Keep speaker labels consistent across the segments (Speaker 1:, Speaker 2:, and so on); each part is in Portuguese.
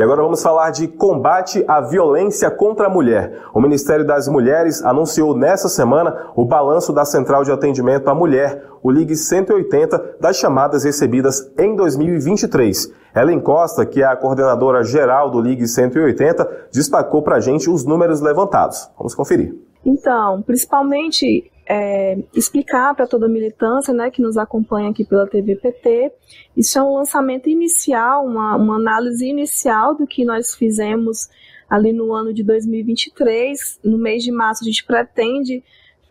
Speaker 1: E agora vamos falar de combate à violência contra a mulher. O Ministério das Mulheres anunciou nessa semana o balanço da Central de Atendimento à Mulher, o Ligue 180, das chamadas recebidas em 2023. Ellen Costa, que é a coordenadora geral do Ligue 180, destacou para a gente os números levantados. Vamos conferir.
Speaker 2: Então, principalmente é, explicar para toda a militância né, que nos acompanha aqui pela TVPT, isso é um lançamento inicial, uma, uma análise inicial do que nós fizemos ali no ano de 2023. No mês de março, a gente pretende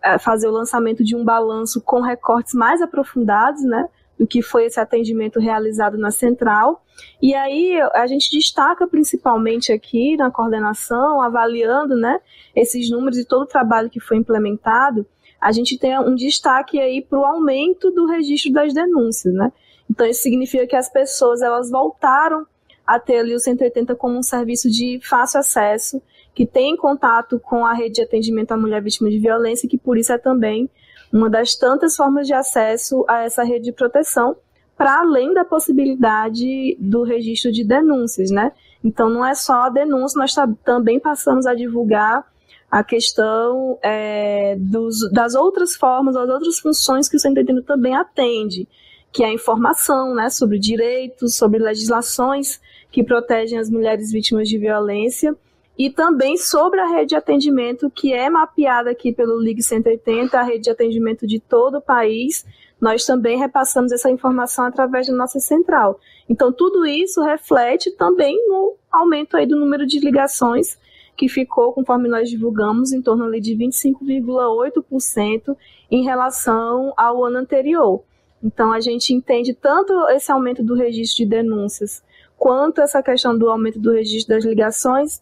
Speaker 2: é, fazer o lançamento de um balanço com recortes mais aprofundados, né? do que foi esse atendimento realizado na central. E aí a gente destaca principalmente aqui na coordenação, avaliando né, esses números e todo o trabalho que foi implementado, a gente tem um destaque aí para o aumento do registro das denúncias. Né? Então isso significa que as pessoas elas voltaram a ter ali o 180 como um serviço de fácil acesso, que tem contato com a rede de atendimento à mulher vítima de violência, que por isso é também uma das tantas formas de acesso a essa rede de proteção, para além da possibilidade do registro de denúncias, né? Então, não é só a denúncia, nós também passamos a divulgar a questão é, dos, das outras formas, das outras funções que o Centro também atende, que é a informação né, sobre direitos, sobre legislações que protegem as mulheres vítimas de violência e também sobre a rede de atendimento que é mapeada aqui pelo Ligue 180, a rede de atendimento de todo o país. Nós também repassamos essa informação através da nossa central. Então, tudo isso reflete também no aumento aí do número de ligações, que ficou, conforme nós divulgamos, em torno ali de 25,8% em relação ao ano anterior. Então, a gente entende tanto esse aumento do registro de denúncias, quanto essa questão do aumento do registro das ligações,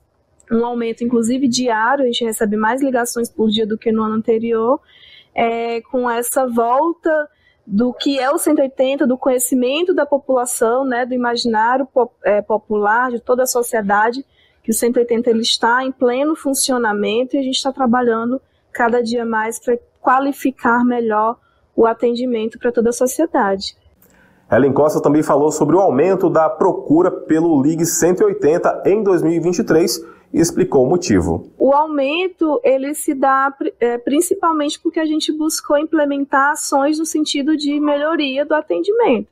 Speaker 2: um aumento, inclusive diário, a gente recebe mais ligações por dia do que no ano anterior, é, com essa volta do que é o 180, do conhecimento da população, né, do imaginário pop, é, popular, de toda a sociedade, que o 180 ele está em pleno funcionamento e a gente está trabalhando cada dia mais para qualificar melhor o atendimento para toda a sociedade.
Speaker 1: Ellen Costa também falou sobre o aumento da procura pelo Ligue 180 em 2023 e explicou o motivo.
Speaker 2: O aumento ele se dá é, principalmente porque a gente buscou implementar ações no sentido de melhoria do atendimento.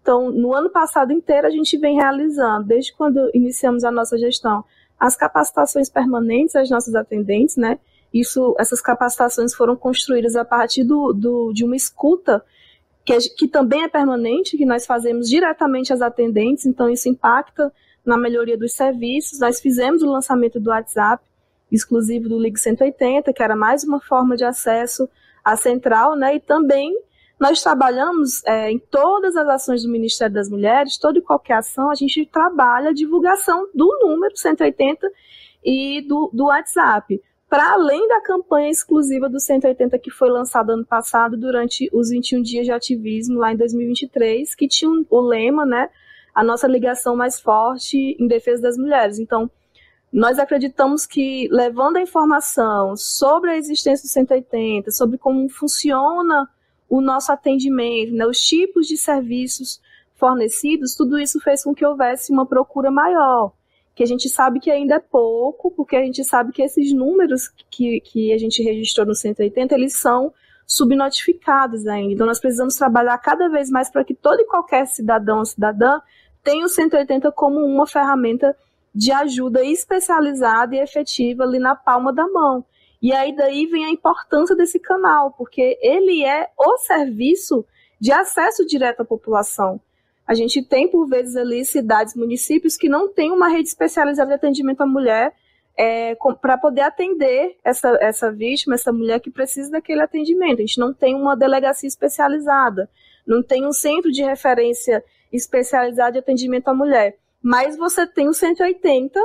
Speaker 2: Então, no ano passado inteiro a gente vem realizando, desde quando iniciamos a nossa gestão, as capacitações permanentes às nossas atendentes, né? Isso, essas capacitações foram construídas a partir do, do de uma escuta que, que também é permanente, que nós fazemos diretamente às atendentes, então isso impacta na melhoria dos serviços. Nós fizemos o lançamento do WhatsApp exclusivo do Ligue 180, que era mais uma forma de acesso à central, né? E também nós trabalhamos é, em todas as ações do Ministério das Mulheres, toda e qualquer ação, a gente trabalha a divulgação do número 180 e do, do WhatsApp. Para além da campanha exclusiva do 180 que foi lançada ano passado durante os 21 dias de ativismo lá em 2023, que tinha o lema, né? a nossa ligação mais forte em defesa das mulheres. Então, nós acreditamos que levando a informação sobre a existência do 180, sobre como funciona o nosso atendimento, né, os tipos de serviços fornecidos, tudo isso fez com que houvesse uma procura maior, que a gente sabe que ainda é pouco, porque a gente sabe que esses números que, que a gente registrou no 180, eles são subnotificados ainda. Então, nós precisamos trabalhar cada vez mais para que todo e qualquer cidadão ou cidadã tem o 180 como uma ferramenta de ajuda especializada e efetiva ali na palma da mão. E aí daí vem a importância desse canal, porque ele é o serviço de acesso direto à população. A gente tem, por vezes, ali cidades, municípios que não têm uma rede especializada de atendimento à mulher é, para poder atender essa, essa vítima, essa mulher que precisa daquele atendimento. A gente não tem uma delegacia especializada, não tem um centro de referência especializado de atendimento à mulher. Mas você tem o 180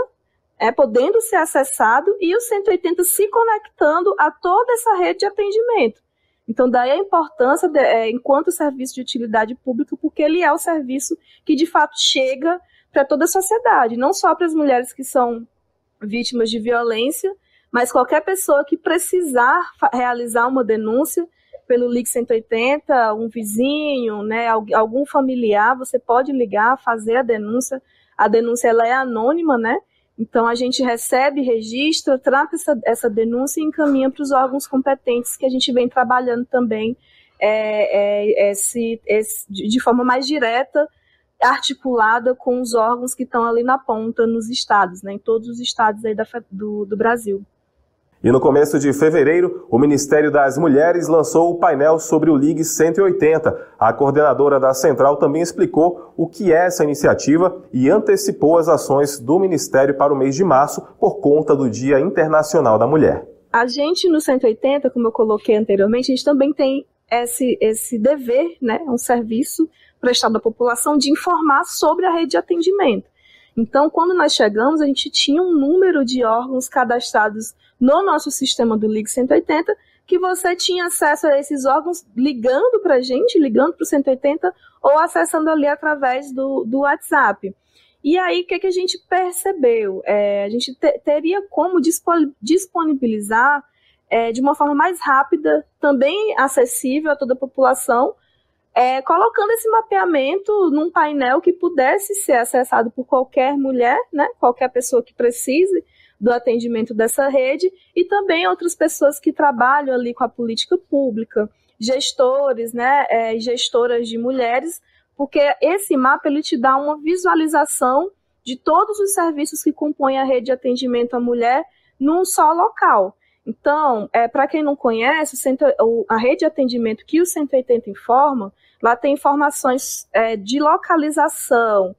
Speaker 2: é, podendo ser acessado e o 180 se conectando a toda essa rede de atendimento. Então, daí a importância, de, é, enquanto serviço de utilidade pública, porque ele é o serviço que de fato chega para toda a sociedade, não só para as mulheres que são vítimas de violência, mas qualquer pessoa que precisar realizar uma denúncia pelo Ligue 180, um vizinho, né, algum familiar, você pode ligar, fazer a denúncia a denúncia ela é anônima, né? Então a gente recebe, registra, trata essa, essa denúncia e encaminha para os órgãos competentes que a gente vem trabalhando também é, é, esse, esse, de forma mais direta, articulada com os órgãos que estão ali na ponta nos estados, né, em todos os estados aí da, do, do Brasil.
Speaker 1: E no começo de fevereiro, o Ministério das Mulheres lançou o painel sobre o Ligue 180. A coordenadora da central também explicou o que é essa iniciativa e antecipou as ações do Ministério para o mês de março por conta do Dia Internacional da Mulher.
Speaker 2: A gente no 180, como eu coloquei anteriormente, a gente também tem esse, esse dever, né, um serviço prestado à população de informar sobre a rede de atendimento. Então, quando nós chegamos, a gente tinha um número de órgãos cadastrados no nosso sistema do Ligue 180, que você tinha acesso a esses órgãos ligando para a gente, ligando para o 180, ou acessando ali através do, do WhatsApp. E aí, o que, que a gente percebeu? É, a gente te, teria como disponibilizar é, de uma forma mais rápida, também acessível a toda a população, é, colocando esse mapeamento num painel que pudesse ser acessado por qualquer mulher, né, qualquer pessoa que precise do atendimento dessa rede, e também outras pessoas que trabalham ali com a política pública, gestores, né, é, gestoras de mulheres, porque esse mapa ele te dá uma visualização de todos os serviços que compõem a rede de atendimento à mulher num só local. Então, é, para quem não conhece, a rede de atendimento que o 180 informa, lá tem informações é, de localização,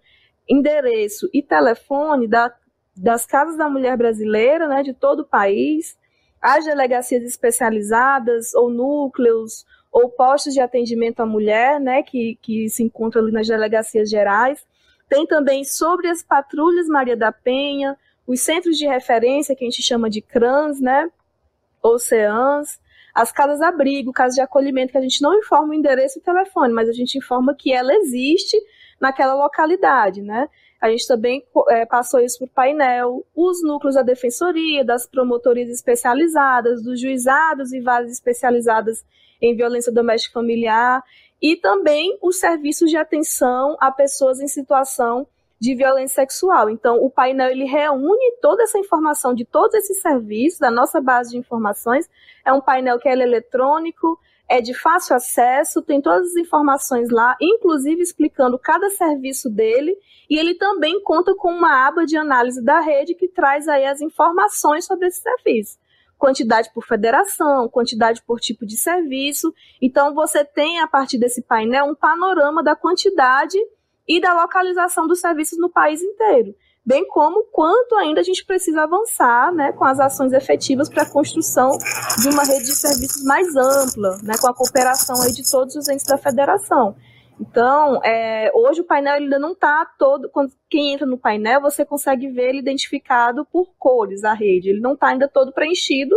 Speaker 2: endereço e telefone da, das casas da mulher brasileira, né, de todo o país, as delegacias especializadas ou núcleos ou postos de atendimento à mulher, né, que, que se encontram ali nas delegacias gerais. Tem também sobre as patrulhas Maria da Penha, os centros de referência, que a gente chama de CRANS, né, Oceãs, as casas-abrigo, casas de acolhimento, que a gente não informa o endereço e o telefone, mas a gente informa que ela existe naquela localidade, né? A gente também é, passou isso o painel, os núcleos da defensoria, das promotorias especializadas, dos juizados e varas especializadas em violência doméstica familiar, e também os serviços de atenção a pessoas em situação de violência sexual. Então, o painel ele reúne toda essa informação de todos esses serviços, da nossa base de informações. É um painel que é eletrônico, é de fácil acesso, tem todas as informações lá, inclusive explicando cada serviço dele, e ele também conta com uma aba de análise da rede que traz aí as informações sobre esse serviço. Quantidade por federação, quantidade por tipo de serviço. Então, você tem, a partir desse painel, um panorama da quantidade e da localização dos serviços no país inteiro, bem como quanto ainda a gente precisa avançar né, com as ações efetivas para a construção de uma rede de serviços mais ampla, né, com a cooperação aí de todos os entes da federação. Então, é, hoje o painel ainda não está todo. Quando, quem entra no painel, você consegue ver ele identificado por cores, a rede. Ele não está ainda todo preenchido,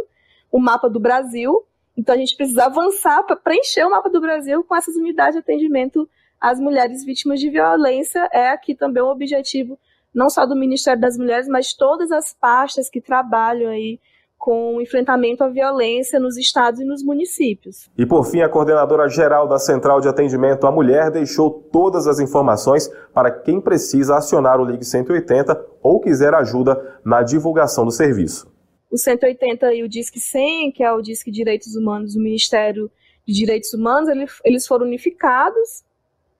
Speaker 2: o mapa do Brasil. Então, a gente precisa avançar para preencher o mapa do Brasil com essas unidades de atendimento as mulheres vítimas de violência é aqui também o objetivo não só do Ministério das Mulheres, mas todas as pastas que trabalham aí com o enfrentamento à violência nos estados e nos municípios.
Speaker 1: E por fim, a coordenadora geral da Central de Atendimento à Mulher deixou todas as informações para quem precisa acionar o Ligue 180 ou quiser ajuda na divulgação do serviço.
Speaker 2: O 180 e o Disque 100, que é o Disque Direitos Humanos do Ministério de Direitos Humanos, eles foram unificados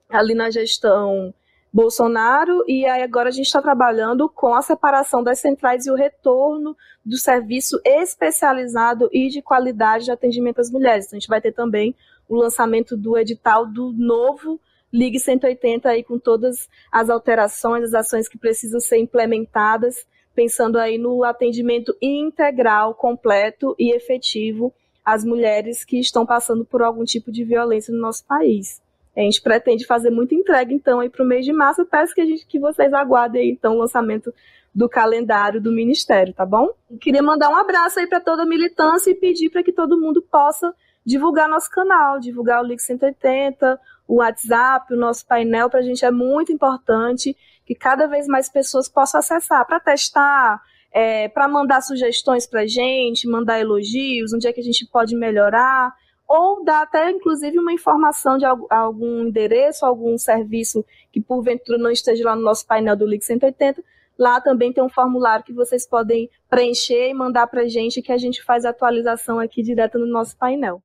Speaker 2: ali na gestão Bolsonaro, e aí agora a gente está trabalhando com a separação das centrais e o retorno do serviço especializado e de qualidade de atendimento às mulheres. Então, a gente vai ter também o lançamento do edital do novo Ligue 180 aí com todas as alterações, as ações que precisam ser implementadas, pensando aí no atendimento integral, completo e efetivo às mulheres que estão passando por algum tipo de violência no nosso país. A gente pretende fazer muita entrega, então, aí para o mês de março. Eu peço que, a gente, que vocês aguardem, aí, então, o lançamento do calendário do Ministério, tá bom? queria mandar um abraço aí para toda a militância e pedir para que todo mundo possa divulgar nosso canal, divulgar o Link 180, o WhatsApp, o nosso painel, para a gente é muito importante que cada vez mais pessoas possam acessar para testar, é, para mandar sugestões para a gente, mandar elogios, onde é que a gente pode melhorar ou dá até inclusive uma informação de algum endereço, algum serviço que porventura não esteja lá no nosso painel do Link 180. Lá também tem um formulário que vocês podem preencher e mandar para a gente, que a gente faz a atualização aqui direto no nosso painel.